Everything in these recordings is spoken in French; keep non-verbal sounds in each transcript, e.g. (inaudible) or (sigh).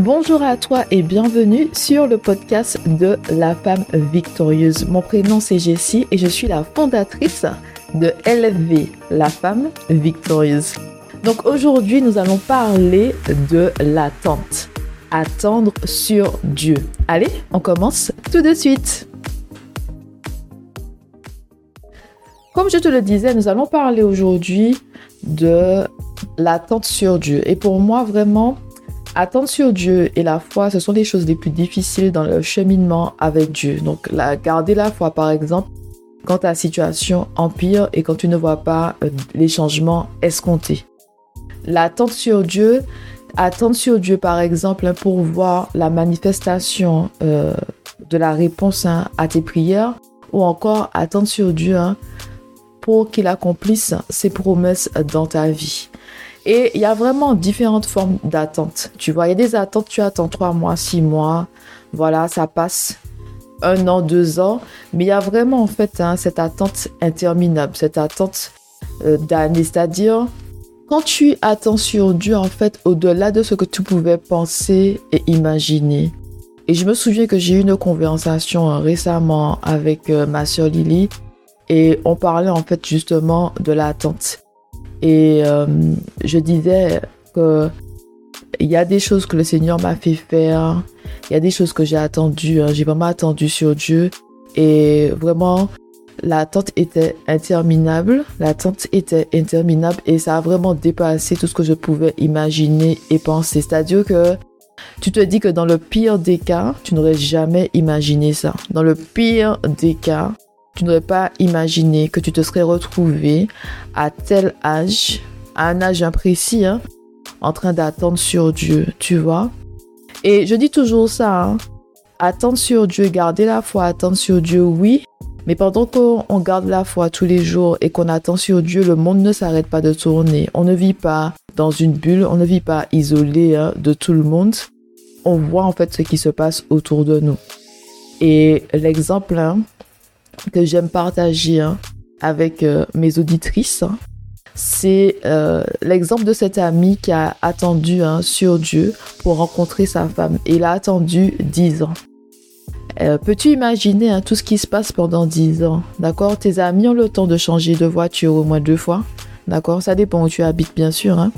Bonjour à toi et bienvenue sur le podcast de La femme victorieuse. Mon prénom c'est Jessie et je suis la fondatrice de LFV, La femme victorieuse. Donc aujourd'hui nous allons parler de l'attente. Attendre sur Dieu. Allez, on commence tout de suite. Comme je te le disais, nous allons parler aujourd'hui de l'attente sur Dieu. Et pour moi, vraiment, Attendre sur Dieu et la foi, ce sont les choses les plus difficiles dans le cheminement avec Dieu. Donc, la, garder la foi, par exemple, quand ta situation empire et quand tu ne vois pas euh, les changements escomptés. L'attente sur Dieu, attendre sur Dieu, par exemple, hein, pour voir la manifestation euh, de la réponse hein, à tes prières, ou encore attendre sur Dieu hein, pour qu'il accomplisse ses promesses dans ta vie. Et il y a vraiment différentes formes d'attente. Tu vois, il y a des attentes, tu attends trois mois, six mois, voilà, ça passe un an, deux ans. Mais il y a vraiment en fait hein, cette attente interminable, cette attente euh, d'année. C'est-à-dire, quand tu attends sur Dieu, en fait, au-delà de ce que tu pouvais penser et imaginer. Et je me souviens que j'ai eu une conversation euh, récemment avec euh, ma soeur Lily et on parlait en fait justement de l'attente. Et euh, je disais que il y a des choses que le Seigneur m'a fait faire. Il y a des choses que j'ai attendues. Hein. J'ai vraiment attendu sur Dieu. Et vraiment, l'attente était interminable. L'attente était interminable. Et ça a vraiment dépassé tout ce que je pouvais imaginer et penser. C'est-à-dire que tu te dis que dans le pire des cas, tu n'aurais jamais imaginé ça. Dans le pire des cas, tu n'aurais pas imaginé que tu te serais retrouvé à tel âge, à un âge imprécis, hein, en train d'attendre sur Dieu, tu vois. Et je dis toujours ça, hein, attendre sur Dieu, garder la foi, attendre sur Dieu, oui. Mais pendant qu'on garde la foi tous les jours et qu'on attend sur Dieu, le monde ne s'arrête pas de tourner. On ne vit pas dans une bulle, on ne vit pas isolé hein, de tout le monde. On voit en fait ce qui se passe autour de nous. Et l'exemple, que j'aime partager hein, avec euh, mes auditrices, hein, c'est euh, l'exemple de cet ami qui a attendu hein, sur Dieu pour rencontrer sa femme. il a attendu 10 ans. Euh, peux-tu imaginer tout ce qui se passe pendant 10 ans? D'accord? Tes amis ont le temps de changer de voiture au moins deux fois. D'accord? Ça dépend où tu habites, bien sûr.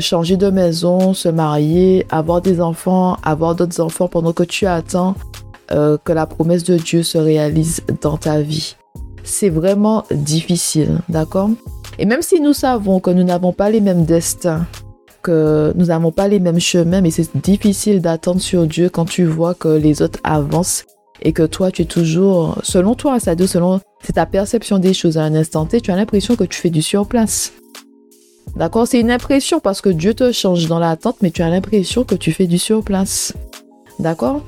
changer de maison, se marier, avoir des enfants, avoir d'autres enfants pendant que tu attends euh, que la promesse de Dieu se réalise dans ta vie. C'est vraiment difficile, d'accord? Et même si nous savons que nous n'avons pas les mêmes destins, que nous n'avons pas les mêmes chemins, mais c'est difficile d'attendre sur Dieu quand tu vois que les autres avancent et que toi, tu es toujours, selon toi, ça selon c'est ta perception des choses à un instant T, tu as l'impression que tu fais du surplace. D'accord? C'est une impression parce que Dieu te change dans l'attente, mais tu as l'impression que tu fais du surplace. D'accord?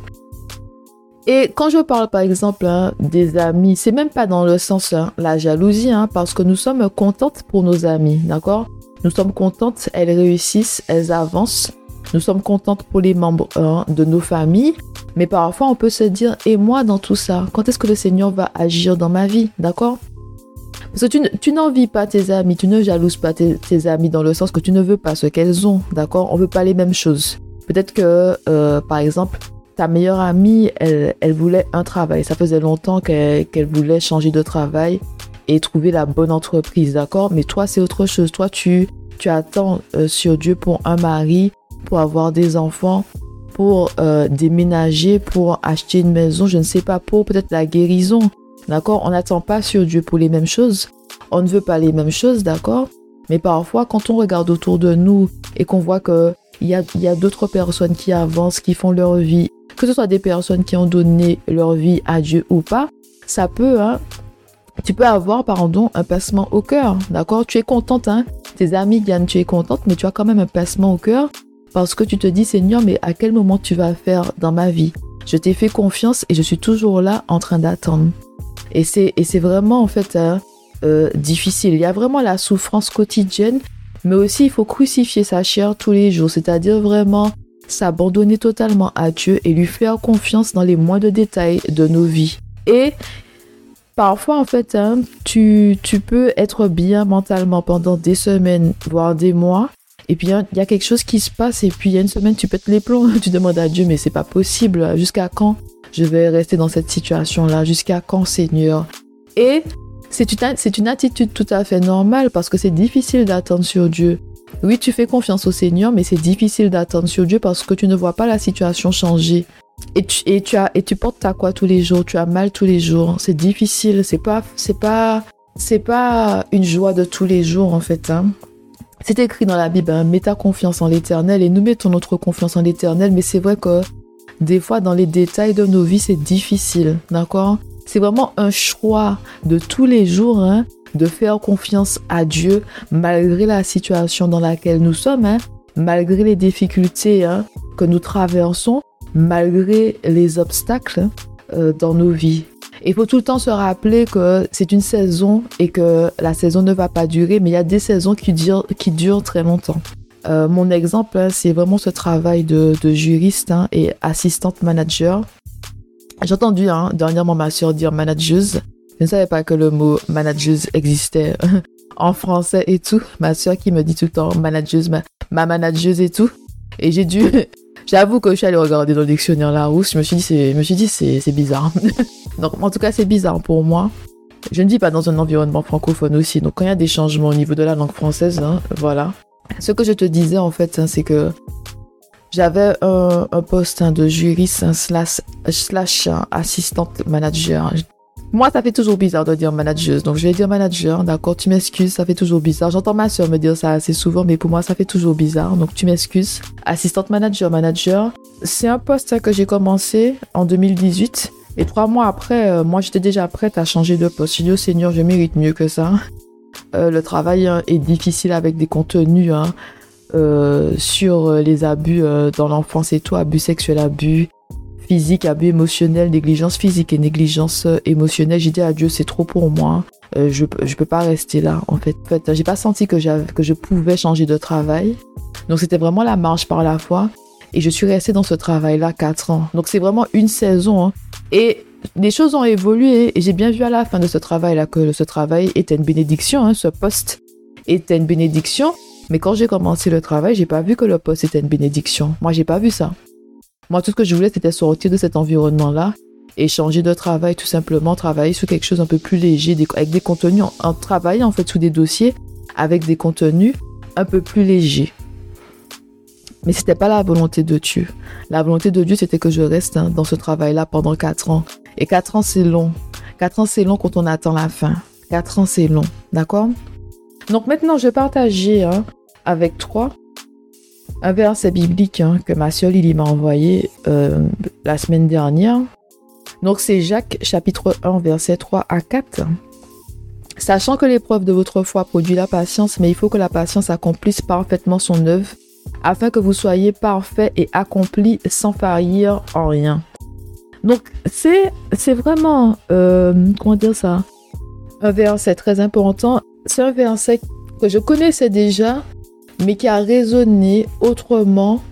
Et quand je parle par exemple hein, des amis, c'est même pas dans le sens hein, la jalousie, hein, parce que nous sommes contentes pour nos amis, d'accord? Nous sommes contentes, elles réussissent, elles avancent. Nous sommes contentes pour les membres de nos familles, mais parfois on peut se dire, et moi dans tout ça, quand est-ce que le Seigneur va agir dans ma vie, d'accord? Parce que tu, n'envies pas tes amis, tu ne jalouses pas tes, amis dans le sens que tu ne veux pas ce qu'elles ont, d'accord? On veut pas les mêmes choses. Peut-être que, euh, par exemple, ta meilleure amie, elle, voulait un travail. Ça faisait longtemps qu'elle voulait changer de travail et trouver la bonne entreprise, d'accord? Mais toi, c'est autre chose. Toi, tu, tu attends euh, sur Dieu pour un mari, pour avoir des enfants, pour euh, déménager, pour acheter une maison, je ne sais pas, pour peut-être la guérison, d'accord? On n'attend pas sur Dieu pour les mêmes choses. On ne veut pas les mêmes choses, d'accord? Mais parfois, quand on regarde autour de nous et qu'on voit que il y a, a d'autres personnes qui avancent, qui font leur vie que ce soit des personnes qui ont donné leur vie à Dieu ou pas, ça peut, hein, tu peux avoir, pardon, un passement au cœur, d'accord? Tu es contente, hein? Tes amis viennent, tu es contente, mais tu as quand même un passement au cœur parce que tu te dis, Seigneur, mais à quel moment tu vas faire dans ma vie? Je t'ai fait confiance et je suis toujours là en train d'attendre. Et c'est, et c'est vraiment, en fait, hein, euh, difficile. Il y a vraiment la souffrance quotidienne, mais aussi il faut crucifier sa chair tous les jours, c'est-à-dire vraiment s'abandonner totalement à Dieu et lui faire confiance dans les moindres détails de nos vies. Et parfois, en fait, hein, tu, tu peux être bien mentalement pendant des semaines, voire des mois, Et puis il y, a quelque chose qui se passe et puis il y a une semaine tu pètes les plombs, (laughs) tu demandes à Dieu mais c'est pas possible. Jusqu'à quand je vais rester dans cette situation là Jusqu'à quand Seigneur? Et c'est une, c'est une attitude tout à fait normale parce que c'est difficile d'attendre sur Dieu. Oui, tu fais confiance au Seigneur, mais c'est difficile d'attendre sur Dieu parce que tu ne vois pas la situation changer. Et tu, et tu, as, et tu portes ta quoi tous les jours, tu as mal tous les jours. C'est difficile, c'est pas, c'est pas, c'est pas une joie de tous les jours en fait. Hein. C'est écrit dans la Bible, hein, mets ta confiance en l'éternel et nous mettons notre confiance en l'éternel, mais c'est vrai que des fois dans les détails de nos vies c'est difficile, d'accord? C'est vraiment un choix de tous les jours hein, de faire confiance à Dieu malgré la situation dans laquelle nous sommes, hein, malgré les difficultés hein, que nous traversons, malgré les obstacles euh, dans nos vies. Il faut tout le temps se rappeler que c'est une saison et que la saison ne va pas durer, mais il y a des saisons qui durent, très longtemps. Euh, mon exemple, hein, c'est vraiment ce travail de, juriste hein, et assistante manager. J'ai entendu hein, dernièrement ma soeur dire manageuse. Je ne savais pas que le mot manageuse existait (laughs) en français et tout. Ma soeur qui me dit tout le temps manageuse, ma, ma manageuse et tout. Et j'ai dû, (laughs) j'avoue que je suis allée regarder dans le dictionnaire Larousse. Je je me suis dit, c'est, c'est bizarre. (laughs) Donc, en tout cas, c'est bizarre pour moi. Je ne vis pas dans un environnement francophone aussi. Donc, quand il y a des changements au niveau de la langue française, hein, voilà. Ce que je te disais, en fait, hein, c'est que j'avais un, poste hein, de juriste slash, slash assistante manager. Moi, ça fait toujours bizarre de dire manageuse. Donc, je vais dire manager. D'accord, tu m'excuses, ça fait toujours bizarre. J'entends ma soeur me dire ça assez souvent, mais pour moi, ça fait toujours bizarre. Donc, tu m'excuses. Assistante manager, manager. C'est un poste que j'ai commencé en 2018. Et trois mois après, euh, moi, j'étais déjà prête à changer de poste. J'ai dit au Seigneur, je mérite mieux que ça. Euh, le travail hein, est difficile avec des contenus hein, euh, sur les abus dans l'enfance et tout, abus sexuels, abus physiques, abus émotionnels, négligence physique et négligence émotionnelle. J'ai dit à Dieu, c'est trop pour moi. je je peux pas rester là en fait. En fait, j'ai pas senti que que je pouvais changer de travail. Donc c'était vraiment la marche par la foi. Et je suis restée dans ce travail-là quatre ans. Donc c'est vraiment une saison. Hein. Et les choses ont évolué et j'ai bien vu à la fin de ce travail-là que ce travail était une bénédiction. Hein. Ce poste était une bénédiction. Mais quand j'ai commencé le travail, j'ai pas vu que le poste était une bénédiction. Moi, j'ai pas vu ça. Moi, tout ce que je voulais, c'était sortir de cet environnement-là et changer de travail, tout simplement, travailler sur quelque chose un peu plus léger, avec des contenus, en, en en fait sous des dossiers avec des contenus un peu plus légers. Mais c'était pas la volonté de Dieu. La volonté de Dieu, c'était que je reste hein, dans ce travail-là pendant quatre ans. Et quatre ans, c'est long. Quatre ans, c'est long quand on attend la fin. Quatre ans, c'est long. D'accord? Donc maintenant, je vais partager hein, avec toi un verset biblique hein, que ma soeur Lily m'a envoyé euh, la semaine dernière. Donc c'est Jacques chapitre 1 verset 3 à 4. Sachant que l'épreuve de votre foi produit la patience, mais il faut que la patience accomplisse parfaitement son œuvre afin que vous soyez parfait et accompli sans faillir en rien. Donc, c'est, c'est vraiment, euh, comment dire ça, un verset très important. C'est un verset que je connaissais déjà, mais qui a résonné autrement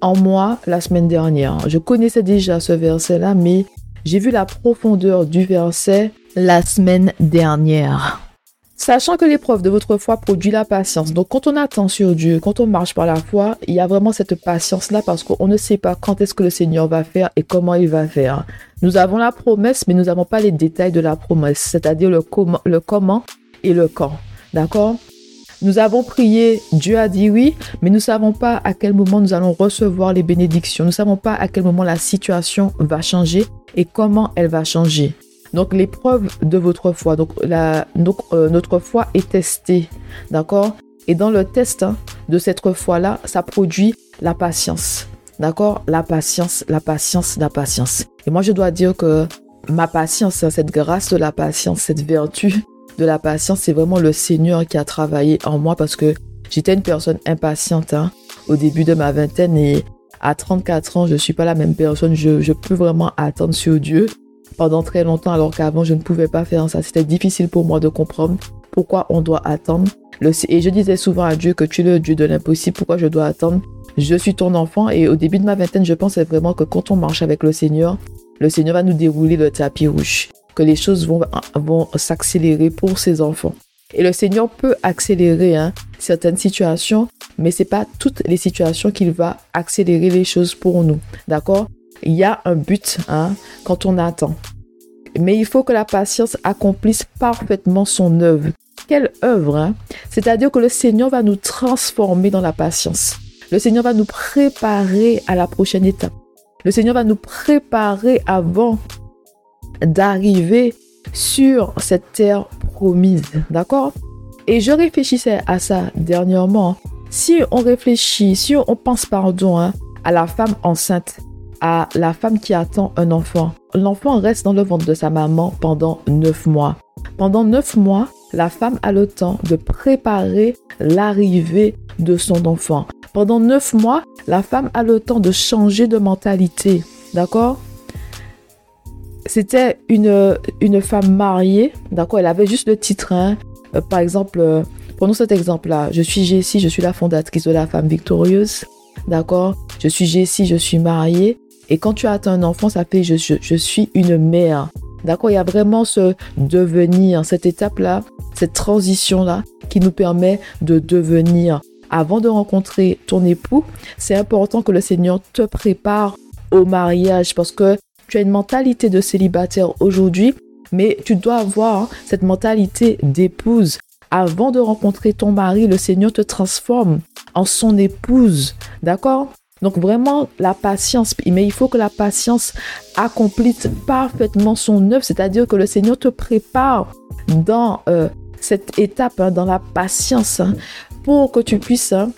en moi la semaine dernière. Je connaissais déjà ce verset-là, mais j'ai vu la profondeur du verset la semaine dernière. Sachant que l'épreuve de votre foi produit la patience. Donc quand on attend sur Dieu, quand on marche par la foi, il y a vraiment cette patience-là parce qu'on ne sait pas quand est-ce que le Seigneur va faire et comment il va faire. Nous avons la promesse, mais nous n'avons pas les détails de la promesse, c'est-à-dire le comment, le comment et le quand. D'accord? Nous avons prié, Dieu a dit oui, mais nous ne savons pas à quel moment nous allons recevoir les bénédictions. Nous ne savons pas à quel moment la situation va changer et comment elle va changer. Donc l'épreuve de votre foi, donc, la, euh, notre foi est testée, d'accord? Et dans le test hein, de cette foi-là, ça produit la patience, d'accord? La patience, la patience, la patience. Et moi, je dois dire que ma patience, hein, cette grâce de la patience, cette vertu de la patience, c'est vraiment le Seigneur qui a travaillé en moi parce que j'étais une personne impatiente hein, au début de ma vingtaine et à 34 ans, je ne suis pas la même personne. Je, je peux vraiment attendre sur Dieu pendant très longtemps alors qu'avant je ne pouvais pas faire ça. C'était difficile pour moi de comprendre pourquoi on doit attendre. et je disais souvent à Dieu que tu es le Dieu de l'impossible, pourquoi je dois attendre? Je suis ton enfant et au début de ma vingtaine, je pensais vraiment que quand on marche avec le Seigneur, le Seigneur va nous dérouler le tapis rouge, que les choses vont, vont s'accélérer pour ses enfants. Et le Seigneur peut accélérer hein, certaines situations, mais c'est pas toutes les situations qu'il va accélérer les choses pour nous. D'accord? Il y a un but hein, quand on attend. Mais il faut que la patience accomplisse parfaitement son œuvre. Quelle œuvre hein? C'est-à-dire que le Seigneur va nous transformer dans la patience. Le Seigneur va nous préparer à la prochaine étape. Le Seigneur va nous préparer avant d'arriver sur cette terre promise. D'accord? Et je réfléchissais à ça dernièrement. Si on réfléchit, si on pense, pardon, hein, à la femme enceinte, à la femme qui attend un enfant, l'enfant reste dans le ventre de sa maman pendant neuf mois. Pendant neuf mois, la femme a le temps de préparer l'arrivée de son enfant. Pendant neuf mois, la femme a le temps de changer de mentalité. D'accord? C'était une, une femme mariée. D'accord Elle avait juste le titre. Hein. Euh, par exemple, euh, prenons cet exemple-là. Je suis Jessie, je suis la fondatrice de la femme victorieuse. D'accord? Je suis Jessie, je suis mariée. Et quand tu as un enfant, ça fait je, je suis une mère. D'accord? Il y a vraiment ce devenir, cette étape-là, cette transition-là qui nous permet de devenir. Avant de rencontrer ton époux, c'est important que le Seigneur te prépare au mariage parce que tu as une mentalité de célibataire aujourd'hui, mais tu dois avoir cette mentalité d'épouse. Avant de rencontrer ton mari, le Seigneur te transforme en son épouse. D'accord? Donc vraiment la patience, mais il faut que la patience accomplisse parfaitement son œuvre, c'est-à-dire que le Seigneur te prépare dans euh, cette étape, hein, dans la patience, hein, pour que tu puisses hein,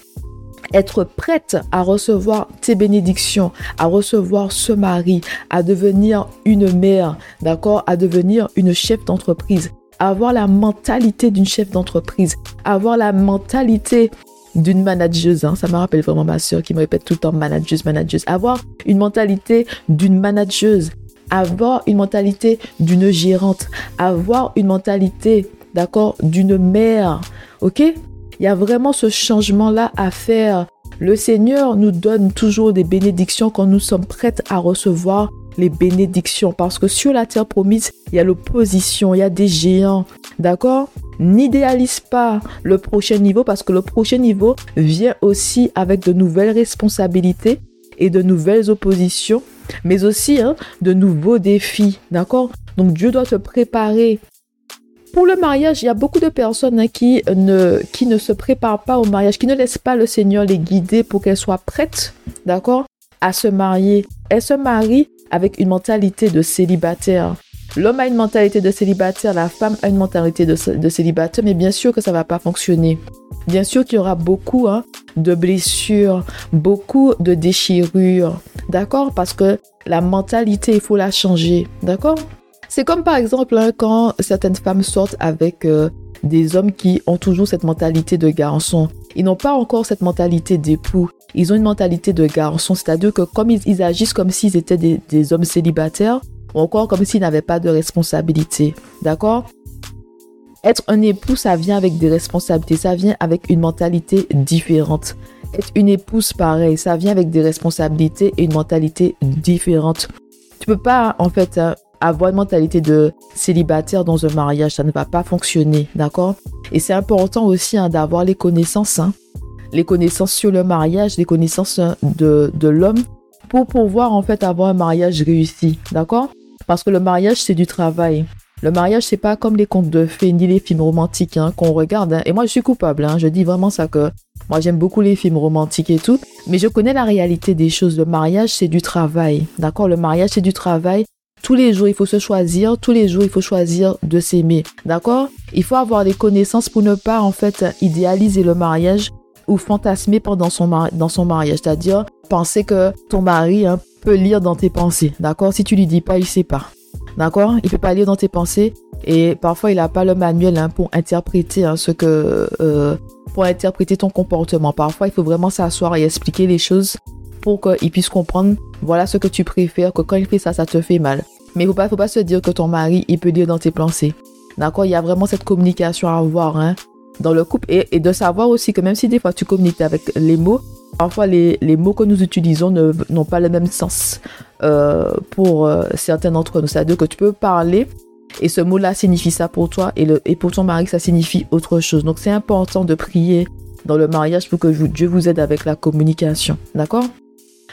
être prête à recevoir tes bénédictions, à recevoir ce mari, à devenir une mère, d'accord, à devenir une chef d'entreprise, avoir la mentalité d'une chef d'entreprise, avoir la mentalité d'une manageuse. Hein. Ça me rappelle vraiment ma soeur qui me répète tout le temps manageuse, manageuse. Avoir une mentalité d'une manageuse. Avoir une mentalité d'une gérante. Avoir une mentalité, d'accord, d'une mère. OK? Il y a vraiment ce changement-là à faire. Le Seigneur nous donne toujours des bénédictions quand nous sommes prêtes à recevoir les bénédictions. Parce que sur la terre promise, il y a l'opposition, il y a des géants. D'accord? N'idéalise pas le prochain niveau parce que le prochain niveau vient aussi avec de nouvelles responsabilités et de nouvelles oppositions, mais aussi hein, de nouveaux défis. D'accord? Donc Dieu doit te préparer. Pour le mariage, il y a beaucoup de personnes hein, qui, ne, qui ne se préparent pas au mariage, qui ne laissent pas le Seigneur les guider pour qu'elles soient prêtes, d'accord, à se marier. Elles se marient avec une mentalité de célibataire. L'homme a une mentalité de célibataire, la femme a une mentalité de, célibataire, mais bien sûr que ça ne va pas fonctionner. Bien sûr qu'il y aura beaucoup hein, de blessures, beaucoup de déchirures, d'accord Parce que la mentalité, il faut la changer, d'accord C'est comme par exemple hein, quand certaines femmes sortent avec euh, des hommes qui ont toujours cette mentalité de garçon. Ils n'ont pas encore cette mentalité d'époux. Ils ont une mentalité de garçon, c'est-à-dire que comme ils, agissent comme s'ils étaient des hommes célibataires, ou encore comme s'il n'avait pas de responsabilité. D'accord? Être un époux, ça vient avec des responsabilités, ça vient avec une mentalité différente. Être une épouse, pareil, ça vient avec des responsabilités et une mentalité différente. Tu peux pas, en fait, hein, avoir une mentalité de célibataire dans un mariage, ça ne va pas fonctionner, d'accord? Et c'est important aussi hein, d'avoir les connaissances, hein. les connaissances sur le mariage, les connaissances de, de l'homme pour pouvoir en fait avoir un mariage réussi, d'accord? Parce que le mariage, c'est du travail. Le mariage, c'est pas comme les contes de fées ni les films romantiques hein, qu'on regarde. Hein. Et moi, je suis coupable. Hein. Je dis vraiment ça que moi, j'aime beaucoup les films romantiques et tout. Mais je connais la réalité des choses. Le mariage, c'est du travail. D'accord? Le mariage, c'est du travail. Tous les jours, il faut se choisir. Tous les jours, il faut choisir de s'aimer. D'accord? Il faut avoir des connaissances pour ne pas, en fait, idéaliser le mariage ou fantasmer pendant son, dans son mariage. C'est-à-dire penser que ton mari hein, peut lire dans tes pensées. D'accord? Si tu lui dis pas, il sait pas. D'accord? Il peut pas lire dans tes pensées. Et parfois, il n'a pas le manuel hein, pour interpréter hein, ce que. Euh, pour interpréter ton comportement. Parfois, il faut vraiment s'asseoir et expliquer les choses pour qu'il puisse comprendre voilà ce que tu préfères, que quand il fait ça, ça te fait mal. Mais il ne faut pas, faut pas se dire que ton mari, il peut lire dans tes pensées. D'accord? Il y a vraiment cette communication à avoir hein, dans le couple et, de savoir aussi que même si des fois tu communiques avec les mots, Parfois, les, mots que nous utilisons n'ont pas le même sens euh, pour euh, certains d'entre nous. C'est-à-dire que tu peux parler et ce mot-là signifie ça pour toi et, le, et pour ton mari, ça signifie autre chose. Donc c'est important de prier dans le mariage pour que Dieu vous aide avec la communication. D'accord?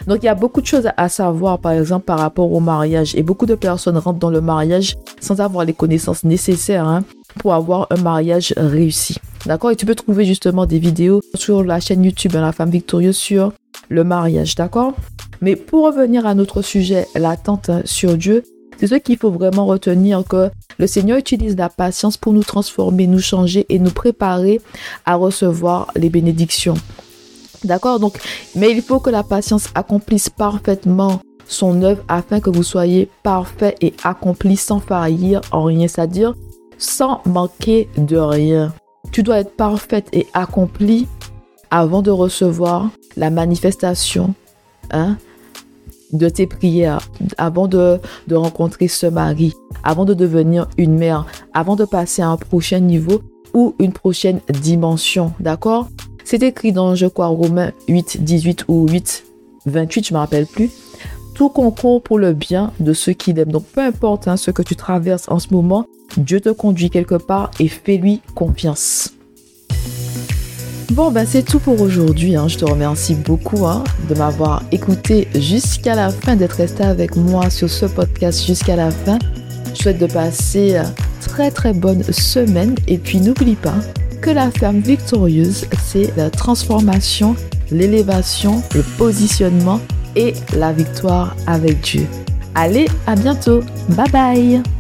Donc il y a beaucoup de choses à savoir, par exemple, par rapport au mariage. Et beaucoup de personnes rentrent dans le mariage sans avoir les connaissances nécessaires hein, pour avoir un mariage réussi. D'accord? Et tu peux trouver justement des vidéos sur la chaîne YouTube La femme victorieuse sur le mariage. D'accord? Mais pour revenir à notre sujet, l'attente sur Dieu, c'est ce qu'il faut vraiment retenir que le Seigneur utilise la patience pour nous transformer, nous changer et nous préparer à recevoir les bénédictions. D'accord Donc, mais il faut que la patience accomplisse parfaitement son œuvre afin que vous soyez parfait et accompli sans faillir en rien, c'est-à-dire sans manquer de rien. Tu dois être parfaite et accomplie avant de recevoir la manifestation hein, de tes prières, avant de, de rencontrer ce mari, avant de devenir une mère, avant de passer à un prochain niveau ou une prochaine dimension. D'accord? C'est écrit dans, je crois, Romains 8, 18 ou 8, 28, je ne me rappelle plus. Tout concourt pour le bien de ceux qui l'aiment. Donc, peu importe hein, ce que tu traverses en ce moment, Dieu te conduit quelque part et fais-lui confiance. Bon, ben c'est tout pour aujourd'hui. Hein. Je te remercie beaucoup hein, de m'avoir écouté jusqu'à la fin, d'être resté avec moi sur ce podcast jusqu'à la fin. Je souhaite de passer très très bonne semaine et puis n'oublie pas la femme victorieuse, c'est la transformation, l'élévation, le positionnement et la victoire avec Dieu. Allez, à bientôt. Bye bye.